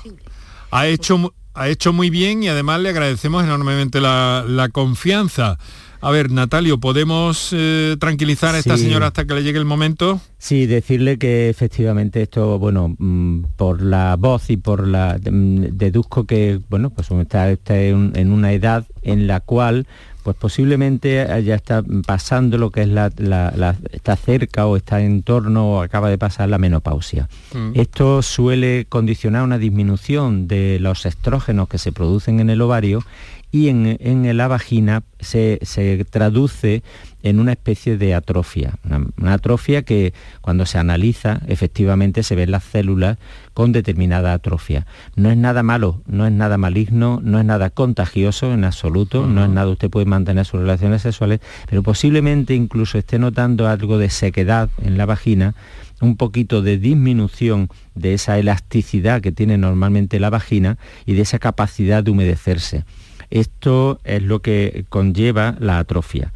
ha hecho, ha hecho muy bien y además le agradecemos enormemente la, la confianza. A ver, Natalio, ¿podemos eh, tranquilizar a esta Sí. señora hasta que le llegue el momento? Sí, decirle que efectivamente esto, bueno, mm, por la voz y por la mm, deduzco que, bueno, pues está, está en, en una edad en la cual, pues posiblemente ya está pasando lo que es la, la- la- está cerca o está en torno o acaba de pasar la menopausia. Mm. Esto suele condicionar una disminución de los estrógenos que se producen en el ovario y en, en la vagina se, se traduce en una especie de atrofia. Una, una atrofia que cuando se analiza efectivamente se ven las células con determinada atrofia. No es nada malo, no es nada maligno, no es nada contagioso en absoluto, no es nada, usted puede mantener sus relaciones sexuales, pero posiblemente incluso esté notando algo de sequedad en la vagina un poquito de disminución de esa elasticidad que tiene normalmente la vagina y de esa capacidad de humedecerse. Esto es lo que conlleva la atrofia.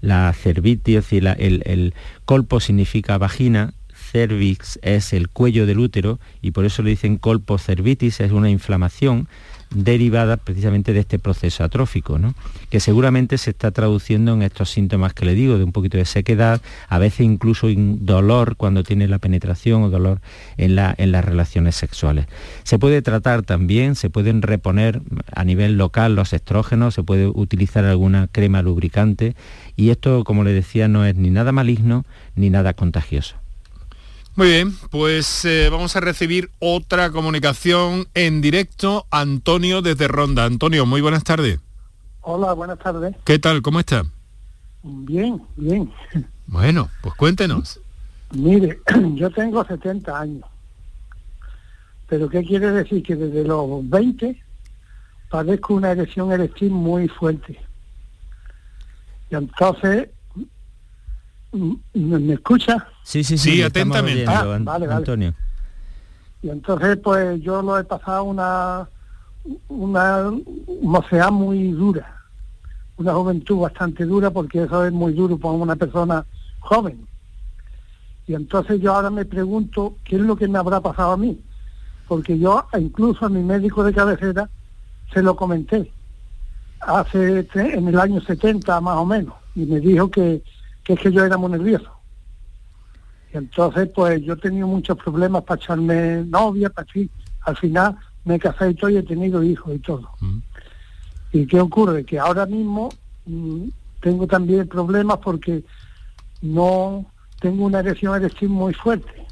La cervitis, es la- el, el colpo significa vagina, cervix es el cuello del útero y por eso le dicen colpo cervitis, es una inflamación derivada precisamente de este proceso atrófico, ¿no? que seguramente se está traduciendo en estos síntomas que le digo, de un poquito de sequedad, a veces incluso dolor cuando tiene la penetración o dolor en, la- en las relaciones sexuales. Se puede tratar también, se pueden reponer a nivel local los estrógenos, se puede utilizar alguna crema lubricante y esto, como le decía, no es ni nada maligno ni nada contagioso. Muy bien, pues eh, vamos a recibir otra comunicación en directo. Antonio desde Ronda. Antonio, muy buenas tardes. Hola, buenas tardes. ¿Qué tal? ¿Cómo está? Bien, bien. Bueno, pues cuéntenos. Mire, *clears throat* yo tengo 70 años. Pero ¿qué quiere decir? Que desde los 20 padezco una erección eréctil muy fuerte. Y entonces, ¿me, me escucha? Sí, sí, Sí, estamos atentamente. oyendo, Ah, An- vale, vale. Antonio. Y entonces, pues yo lo he pasado una, una mocedad muy dura, una juventud bastante dura, porque eso es muy duro para una persona joven. Y entonces yo ahora me pregunto qué es lo que me habrá pasado a mí, porque yo incluso a mi médico de cabecera se lo comenté hace en el año 70 más o menos, y me dijo que, que es que yo era muy nervioso. Y entonces, pues yo he tenido muchos problemas para echarme novia, para así. Al final me casé y todo y he tenido hijos y todo. ¿Y qué ocurre? Que ahora mismo mm, tengo también problemas porque no tengo una erección eréctil muy fuerte.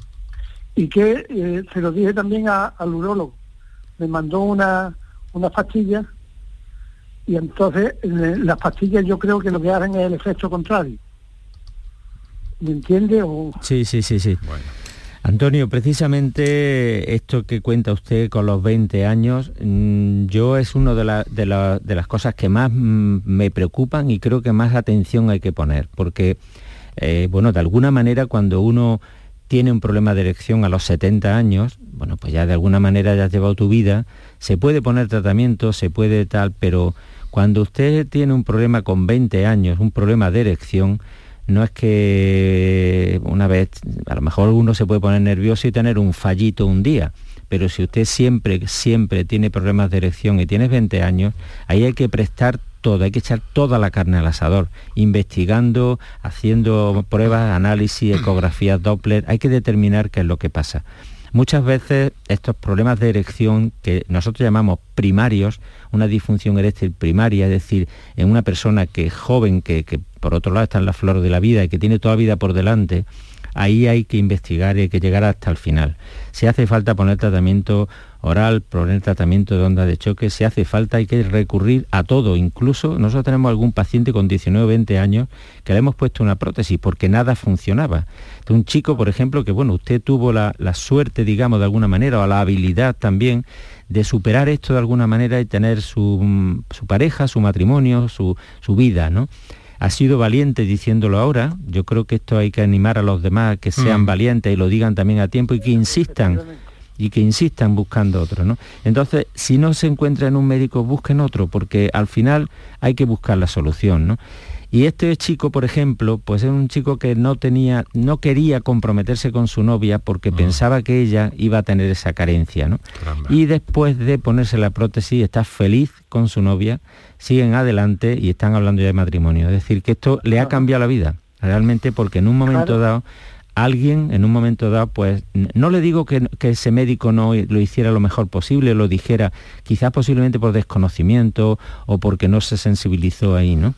Y que eh, se lo dije también a- al urólogo. Me mandó una, unas pastillas y entonces eh, las pastillas yo creo que lo que hacen es el efecto contrario. ¿Me entiende? O, Sí, sí, sí, sí. Antonio, precisamente esto que cuenta usted con los 20 años, mm, yo es una de, la- de la- de las cosas que más mm, me preocupan y creo que más atención hay que poner, porque, eh, bueno, de alguna manera cuando uno tiene un problema de erección a los 70 años, bueno, pues ya de alguna manera ya has llevado tu vida, se puede poner tratamiento, se puede tal, pero cuando usted tiene un problema con 20 años, un problema de erección, no es que una vez, a lo mejor uno se puede poner nervioso y tener un fallito un día, pero si usted siempre, siempre tiene problemas de erección y tiene 20 años, ahí hay que prestar todo, hay que echar toda la carne al asador, investigando, haciendo pruebas, análisis, ecografías, Doppler, hay que determinar qué es lo que pasa. Muchas veces estos problemas de erección que nosotros llamamos primarios, una disfunción eréctil primaria, es decir, en una persona que joven, que, que por otro lado está en la flor de la vida y que tiene toda vida por delante, ahí hay que investigar y hay que llegar hasta el final. Si hace falta poner tratamiento oral, poner tratamiento de onda de choque, si hace falta hay que recurrir a todo, incluso nosotros tenemos algún paciente con 19 o 20 años que le hemos puesto una prótesis porque nada funcionaba. Un chico, por ejemplo, que bueno, usted tuvo la, suerte, digamos, de alguna manera, o la habilidad también de superar esto de alguna manera y tener su, pareja, su matrimonio, su, su vida, ¿no? Ha sido valiente diciéndolo ahora. Yo creo que esto hay que animar a los demás que sean mm. valientes y lo digan también a tiempo y que insistan y que insistan buscando otro, ¿no? Entonces, si no se encuentra en un médico, busquen otro, porque al final hay que buscar la solución, ¿no? Y este chico, por ejemplo, pues es un chico que no tenía, no quería comprometerse con su novia porque ah. pensaba que ella iba a tener esa carencia, ¿no? Y después de ponerse la prótesis, está feliz con su novia, siguen adelante y están hablando ya de matrimonio. Es decir, que esto le ha cambiado la vida, realmente, porque en un momento dado alguien en un momento dado, pues no le digo que, ese médico no lo hiciera lo mejor posible, lo dijera, quizás posiblemente por desconocimiento o porque no se sensibilizó ahí, ¿no?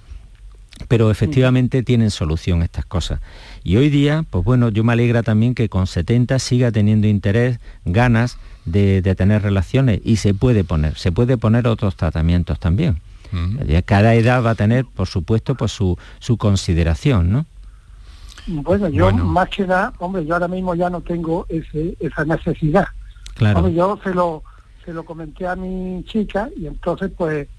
Pero efectivamente tienen solución estas cosas. Y hoy día, pues bueno, yo me alegra también que con 70 siga teniendo interés, ganas de, tener relaciones y se puede poner, se puede poner otros tratamientos también. Cada edad va a tener, por supuesto, pues su, su consideración, ¿no? Bueno, yo más que nada, hombre, yo ahora mismo ya no tengo ese, esa necesidad. Claro. yo se lo, se lo comenté a mi chica y entonces pues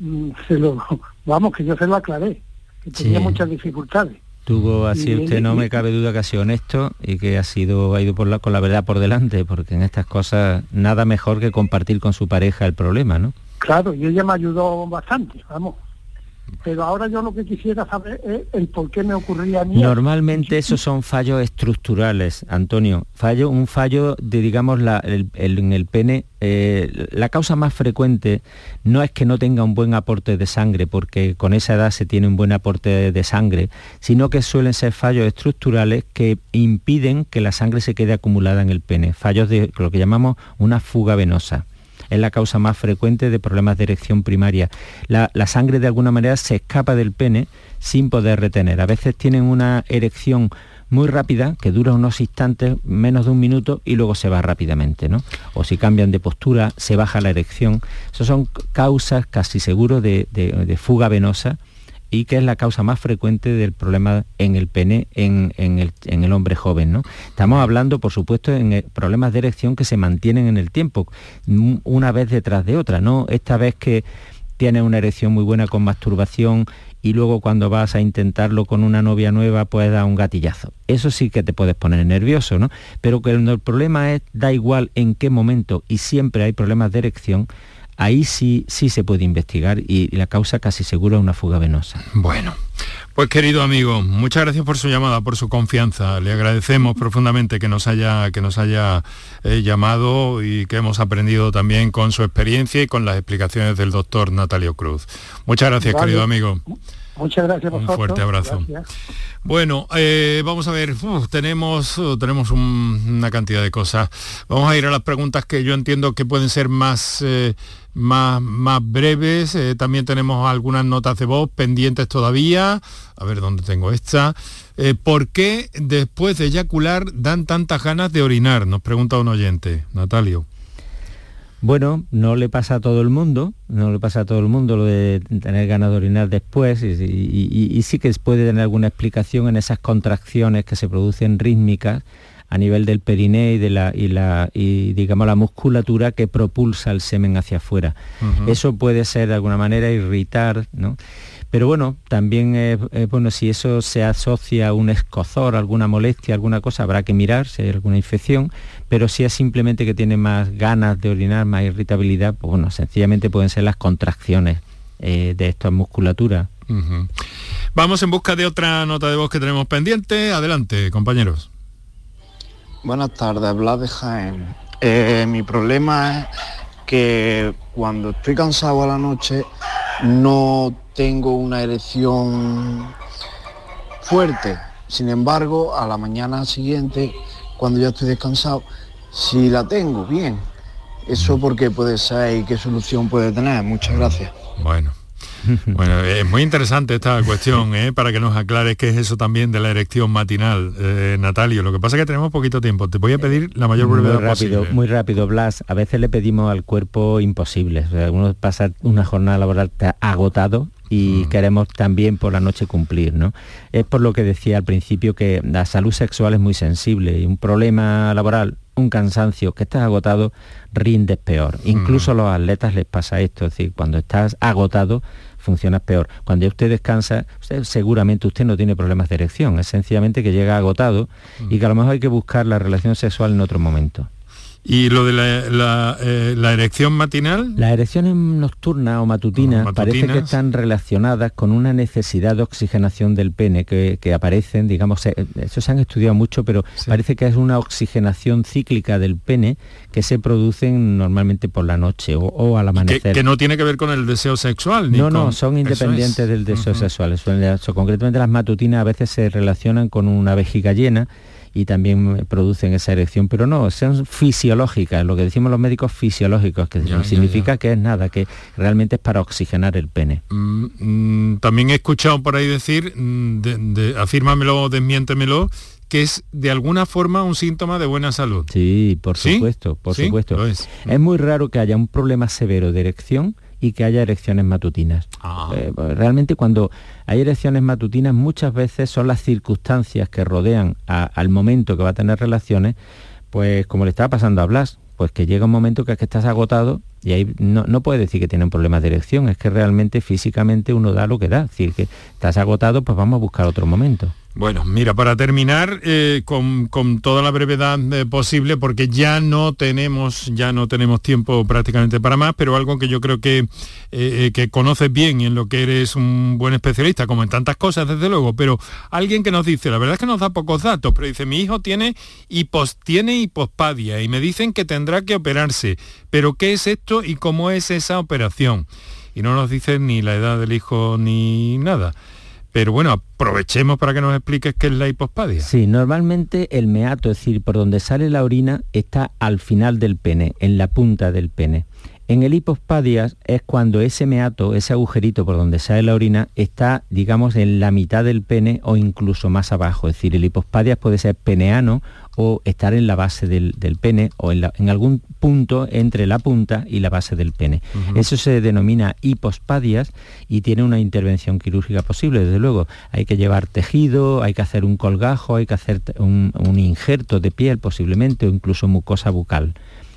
mm, se lo, *laughs* vamos, que yo se lo aclaré, que tenía muchas dificultades. Tuvo así usted, no me cabe duda que ha sido honesto y que ha sido ha ido por la, con la verdad por delante, porque en estas cosas nada mejor que compartir con su pareja el problema, ¿no? Claro, y ella me ayudó bastante, vamos pero ahora yo lo que quisiera saber es el por qué me ocurría a mí. Normalmente esos son fallos estructurales, Antonio. Fallo, un fallo de, digamos, en el pene. Eh, la causa más frecuente no es que no tenga un buen aporte de sangre, porque con esa edad se tiene un buen aporte de sangre, sino que suelen ser fallos estructurales que impiden que la sangre se quede acumulada en el pene. Fallos de lo que llamamos una fuga venosa es la causa más frecuente de problemas de erección primaria. La, sangre de alguna manera se escapa del pene sin poder retener. A veces tienen una erección muy rápida, que dura unos instantes, menos de un minuto, y luego se va rápidamente, ¿no? O si cambian de postura, se baja la erección. Esas son causas casi seguro de fuga venosa y que es la causa más frecuente del problema en el pene en, el, hombre joven. ¿no? Estamos hablando, por supuesto, en problemas de erección que se mantienen en el tiempo, una vez detrás de otra, no esta vez que tienes una erección muy buena con masturbación y luego cuando vas a intentarlo con una novia nueva puedes dar un gatillazo. Eso sí que te puedes poner nervioso, ¿no? Pero cuando el problema es, da igual en qué momento y siempre hay problemas de erección, ahí sí, sí se puede investigar y la causa casi seguro es una fuga venosa. Bueno, pues querido amigo, muchas gracias por su llamada, por su confianza. Le agradecemos profundamente que nos haya, que nos haya eh, llamado y que hemos aprendido también con su experiencia y con las explicaciones del doctor Natalio Cruz. Muchas gracias, querido amigo. Muchas gracias. Un fuerte abrazo. Bueno, eh, vamos a ver, tenemos, tenemos una cantidad de cosas. Vamos a ir a las preguntas que yo entiendo que pueden ser más, eh, más, más, breves. Eh, también tenemos algunas notas de voz pendientes todavía. A ver dónde tengo esta. ¿Por qué después de eyacular dan tantas ganas de orinar? Nos pregunta un oyente, Natalio. Bueno, no le pasa a todo el mundo, no le pasa a todo el mundo lo de tener ganas de orinar después y, sí que puede tener alguna explicación en esas contracciones que se producen rítmicas a nivel del periné y de la, y la digamos la musculatura que propulsa el semen hacia afuera. Eso puede ser de alguna manera irritar, ¿no? Pero bueno, también bueno, si eso se asocia a un escozor, alguna molestia, alguna cosa, habrá que mirar si hay alguna infección, pero si es simplemente que tiene más ganas de orinar, más irritabilidad, pues bueno, sencillamente pueden ser las contracciones eh, de esta musculatura. Vamos en busca de otra nota de voz que tenemos pendiente. Adelante, compañeros. Buenas tardes, Blas de Jaén. Eh, mi problema es que cuando estoy cansado a la noche no tengo una erección fuerte. Sin embargo, a la mañana siguiente, cuando ya estoy descansado, si la tengo, bien. Eso porque puede ser y qué solución puede tener. Muchas gracias. Bueno. *laughs* Bueno, es muy interesante esta cuestión, ¿eh? para que nos aclares qué es eso también de la erección matinal, eh, Natalio. Lo que pasa es que tenemos poquito tiempo. Te voy a pedir la mayor brevedad muy rápido, Muy rápido, Blas. A veces le pedimos al cuerpo imposible. uno pasa una jornada laboral agotado y mm. queremos también por la noche cumplir. ¿no? Es por lo que decía al principio que la salud sexual es muy sensible y un problema laboral, un cansancio, que estás agotado, rindes peor. Mm. Incluso a los atletas les pasa esto, es decir, cuando estás agotado funcionas peor. Cuando usted descansa, seguramente usted no tiene problemas de erección, es sencillamente que llega agotado y que a lo mejor hay que buscar la relación sexual en otro momento. ¿Y lo de la, eh, erección matinal? Las erecciones nocturnas o matutinas, parece que están relacionadas con una necesidad de oxigenación del pene que, aparecen, digamos, eso se han estudiado mucho, pero parece que es una oxigenación cíclica del pene que se producen normalmente por la noche o, al amanecer. Que, no tiene que ver con el deseo sexual. Ni no, no, son independientes del deseo sexual. concretamente las matutinas a veces se relacionan con una vejiga llena y también producen esa erección, pero no, son fisiológicas, lo que decimos los médicos fisiológicos, que significa que es nada, que realmente es para oxigenar el pene. Mm, mm, también he escuchado por ahí decir, mm, de, afírmamelo, desmiéntemelo, que es de alguna forma un síntoma de buena salud. Sí, por supuesto, por supuesto. Es. es. muy raro que haya un problema severo de erección y que haya erecciones matutinas. Ah. Eh, realmente cuando hay erecciones matutinas muchas veces son las circunstancias que rodean al momento que va a tener relaciones, pues como le estaba pasando a Blas, pues que llega un momento que es que estás agotado y ahí no, no puede decir que tiene un problema de erección, es que realmente físicamente uno da lo que da, es decir, que estás agotado, pues vamos a buscar otro momento. Bueno, mira, para terminar eh, con, toda la brevedad eh, posible, porque ya no tenemos, ya no tenemos tiempo prácticamente para más, pero algo que yo creo que, eh, que conoces bien y en lo que eres un buen especialista, como en tantas cosas, desde luego, pero alguien que nos dice, la verdad es que nos da pocos datos, pero dice, mi hijo tiene, hipos, tiene hipospadia y me dicen que tendrá que operarse, pero ¿qué es esto y cómo es esa operación? Y no nos dice ni la edad del hijo ni nada. Pero bueno, aprovechemos para que nos expliques qué es la hipospadia. Sí, normalmente el meato, es decir, por donde sale la orina, está al final del pene, en la punta del pene. En el hipospadias es cuando ese meato, ese agujerito por donde sale la orina, está, digamos, en la mitad del pene o incluso más abajo. Es decir, el hipospadias puede ser peneano o estar en la base del, pene o en, algún punto entre la punta y la base del pene. Eso se denomina hipospadias y tiene una intervención quirúrgica posible, desde luego. Hay que llevar tejido, hay que hacer un colgajo, hay que hacer un, un injerto de piel posiblemente o incluso mucosa bucal.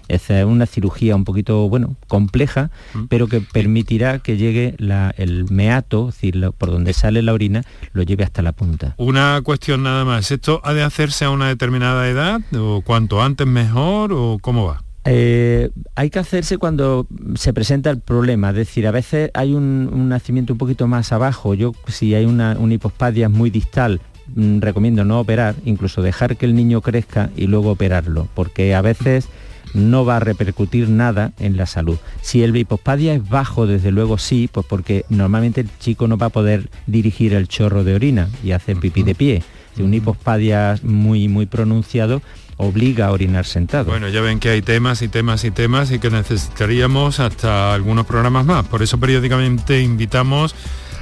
Es una cirugía un poquito, bueno, compleja, mm. pero que permitirá que llegue el meato, es decir, por donde sale la orina, lo lleve hasta la punta. Una cuestión nada más, ¿esto ha de hacerse a una determinada edad? ¿O cuanto antes mejor? ¿O cómo va? Eh, hay que hacerse cuando se presenta el problema, es decir, a veces hay un, nacimiento un poquito más abajo, yo si hay una, una hipospadia muy distal, mm, recomiendo no operar, incluso dejar que el niño crezca y luego operarlo, porque a veces no va a repercutir nada en la salud. Si el hipospadia es bajo, desde luego sí, pues porque normalmente el chico no va a poder dirigir el chorro de orina y hacer pipí de pie. Si un hipospadia muy, muy pronunciado, obliga a orinar sentado. Bueno, ya ven que hay temas y temas y temas y que necesitaríamos hasta algunos programas más. Por eso periódicamente invitamos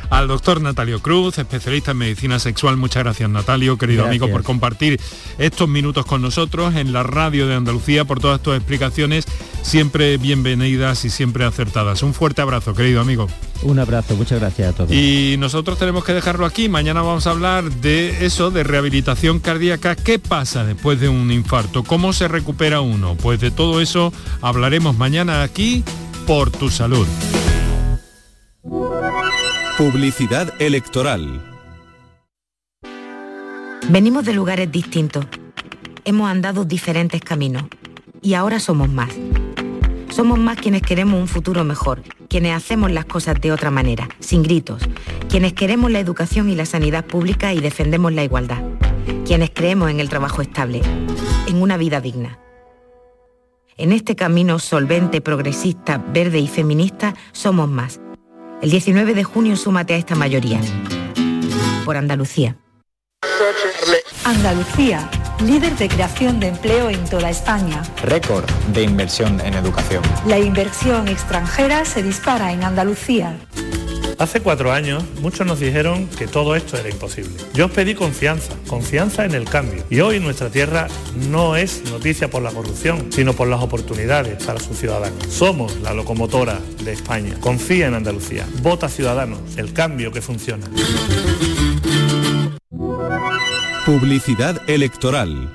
al doctor Natalio Cruz, especialista en medicina sexual. Muchas gracias Natalio, querido amigo, por compartir estos minutos con nosotros en la radio de Andalucía, por todas tus explicaciones, siempre bienvenidas y siempre acertadas. Un fuerte abrazo, querido amigo. Un abrazo, muchas gracias a todos. Y nosotros tenemos que dejarlo aquí. Mañana vamos a hablar de eso, de rehabilitación cardíaca. ¿Qué pasa después de un infarto? ¿Cómo se recupera uno? Pues de todo eso hablaremos mañana aquí por tu salud. Publicidad electoral. Venimos de lugares distintos. Hemos andado diferentes caminos. Y ahora somos más. Somos más quienes queremos un futuro mejor, quienes hacemos las cosas de otra manera, sin gritos, quienes queremos la educación y la sanidad pública y defendemos la igualdad, quienes creemos en el trabajo estable, en una vida digna. En este camino solvente, progresista, verde y feminista somos más el 19 de junio súmate a esta mayoría. Por Andalucía. Andalucía, líder de creación de empleo en toda España. Récord de inversión en educación. La inversión extranjera se dispara en Andalucía. Hace cuatro años muchos nos dijeron que todo esto era imposible. Yo os pedí confianza, confianza en el cambio. Y hoy nuestra tierra no es noticia por la corrupción, sino por las oportunidades para sus ciudadanos. Somos la locomotora de España. Confía en Andalucía. Vota Ciudadanos, el cambio que funciona. Publicidad electoral.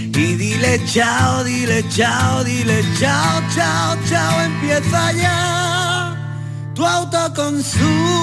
y dile chao, dile chao, dile chao, chao, chao, empieza ya tu autoconsumo,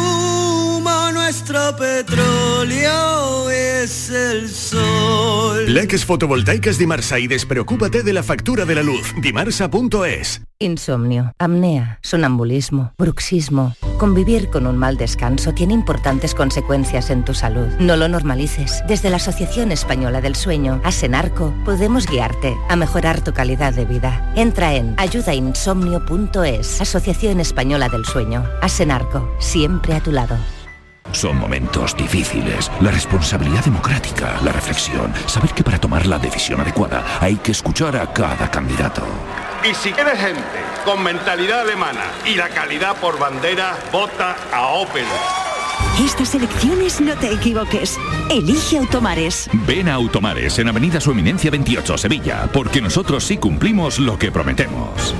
nuestro petróleo es el sol. Leques fotovoltaicas Dimarsa y despreocúpate de la factura de la luz. Dimarsa.es. Insomnio, apnea, sonambulismo, bruxismo. Convivir con un mal descanso tiene importantes consecuencias en tu salud. No lo normalices. Desde la Asociación Española del Sueño, Asenarco, podemos guiarte a mejorar tu calidad de vida. Entra en ayudainsomnio.es, Asociación Española del Sueño. Asenarco, siempre a tu lado. Son momentos difíciles. La responsabilidad democrática, la reflexión, saber que para tomar la decisión adecuada hay que escuchar a cada candidato. Y si quieres gente con mentalidad alemana y la calidad por bandera, vota a Opel. Estas elecciones no te equivoques. Elige Automares. Ven a Automares en Avenida Su Eminencia 28, Sevilla, porque nosotros sí cumplimos lo que prometemos.